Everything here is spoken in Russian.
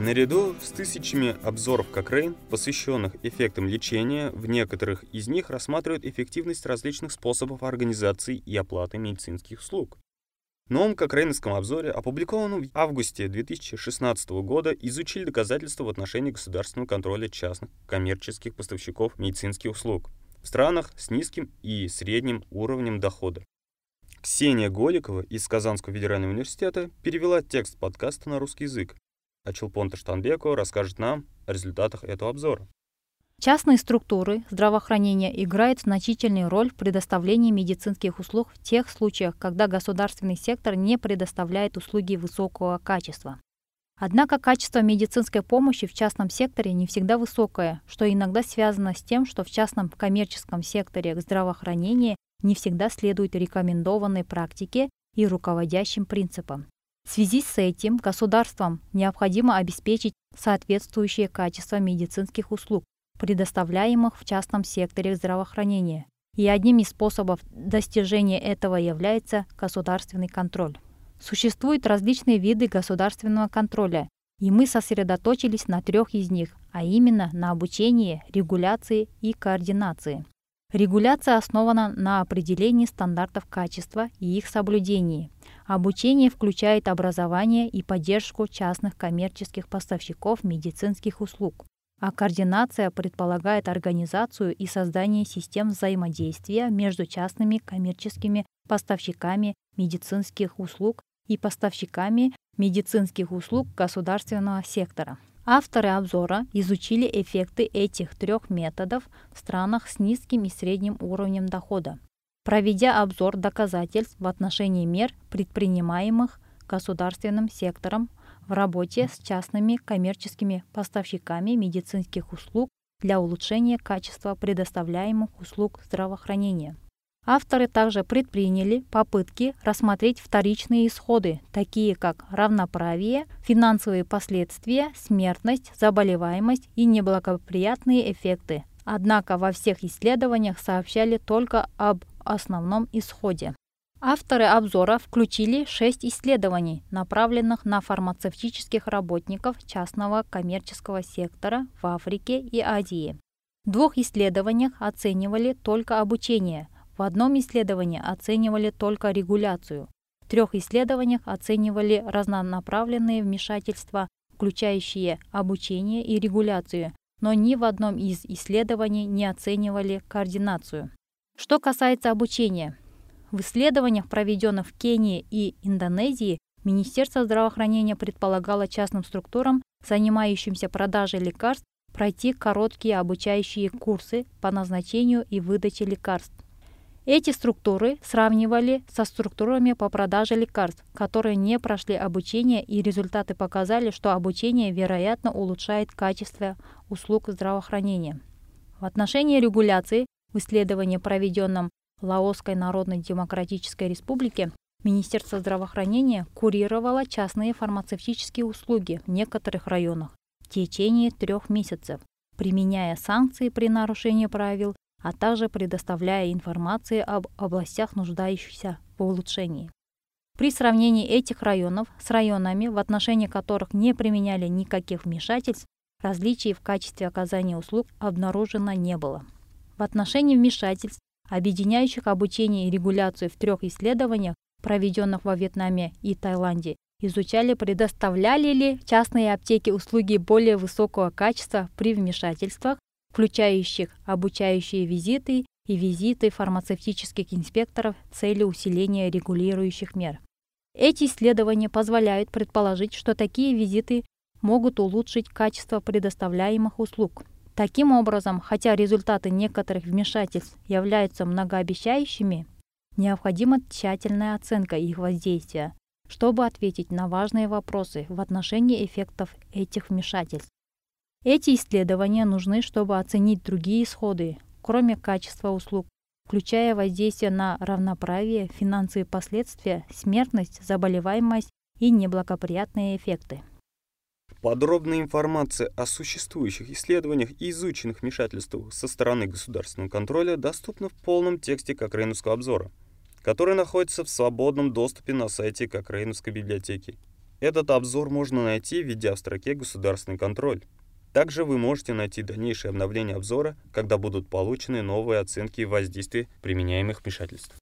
Наряду с тысячами обзоров Кокрейн, посвященных эффектам лечения, в некоторых из них рассматривают эффективность различных способов организации и оплаты медицинских услуг. В новом Кокрейновском обзоре, опубликованном в августе 2016 года, изучили доказательства в отношении государственного контроля частных коммерческих поставщиков медицинских услуг в странах с низким и средним уровнем дохода. Ксения Голикова из Казанского федерального университета перевела текст подкаста на русский язык, а Челпон Таштанбеко расскажет нам о результатах этого обзора. Частные структуры здравоохранения играют значительную роль в предоставлении медицинских услуг в тех случаях, когда государственный сектор не предоставляет услуги высокого качества. Однако качество медицинской помощи в частном секторе не всегда высокое, что иногда связано с тем, что в частном коммерческом секторе здравоохранения не всегда следует рекомендованной практике и руководящим принципам. В связи с этим государствам необходимо обеспечить соответствующее качество медицинских услуг, предоставляемых в частном секторе здравоохранения. И одним из способов достижения этого является государственный контроль. Существуют различные виды государственного контроля, и мы сосредоточились на трех из них, а именно на обучении, регуляции и координации. Регуляция основана на определении стандартов качества и их соблюдении. Обучение включает образование и поддержку частных коммерческих поставщиков медицинских услуг. А координация предполагает организацию и создание систем взаимодействия между частными коммерческими поставщиками медицинских услуг и поставщиками медицинских услуг государственного сектора. Авторы обзора изучили эффекты этих трех методов в странах с низким и средним уровнем дохода, проведя обзор доказательств в отношении мер, предпринимаемых государственным сектором в работе с частными коммерческими поставщиками медицинских услуг для улучшения качества предоставляемых услуг здравоохранения. Авторы также предприняли попытки рассмотреть вторичные исходы, такие как равноправие, финансовые последствия, смертность, заболеваемость и неблагоприятные эффекты. Однако во всех исследованиях сообщали только об основном исходе. Авторы обзора включили шесть исследований, направленных на фармацевтических работников частного коммерческого сектора в Африке и Азии. В двух исследованиях оценивали только обучение – в одном исследовании оценивали только регуляцию, в трех исследованиях оценивали разнонаправленные вмешательства, включающие обучение и регуляцию, но ни в одном из исследований не оценивали координацию. Что касается обучения, в исследованиях, проведенных в Кении и Индонезии, Министерство здравоохранения предполагало частным структурам, занимающимся продажей лекарств, пройти короткие обучающие курсы по назначению и выдаче лекарств. Эти структуры сравнивали со структурами по продаже лекарств, которые не прошли обучение, и результаты показали, что обучение, вероятно, улучшает качество услуг здравоохранения. В отношении регуляции в исследовании, проведенном Лаосской Народной Демократической Республике, Министерство здравоохранения курировало частные фармацевтические услуги в некоторых районах в течение трех месяцев, применяя санкции при нарушении правил а также предоставляя информацию об областях, нуждающихся в улучшении. При сравнении этих районов с районами, в отношении которых не применяли никаких вмешательств, различий в качестве оказания услуг обнаружено не было. В отношении вмешательств, объединяющих обучение и регуляцию в трех исследованиях, проведенных во Вьетнаме и Таиланде, изучали, предоставляли ли частные аптеки услуги более высокого качества при вмешательствах, включающих обучающие визиты и визиты фармацевтических инспекторов в цели усиления регулирующих мер. Эти исследования позволяют предположить, что такие визиты могут улучшить качество предоставляемых услуг. Таким образом, хотя результаты некоторых вмешательств являются многообещающими, необходима тщательная оценка их воздействия, чтобы ответить на важные вопросы в отношении эффектов этих вмешательств. Эти исследования нужны, чтобы оценить другие исходы, кроме качества услуг, включая воздействие на равноправие, финансовые последствия, смертность, заболеваемость и неблагоприятные эффекты. Подробная информация о существующих исследованиях и изученных вмешательствах со стороны государственного контроля доступна в полном тексте Кокрейновского обзора, который находится в свободном доступе на сайте Кокрейновской библиотеки. Этот обзор можно найти, введя в строке «Государственный контроль». Также вы можете найти дальнейшее обновление обзора, когда будут получены новые оценки воздействия применяемых вмешательств.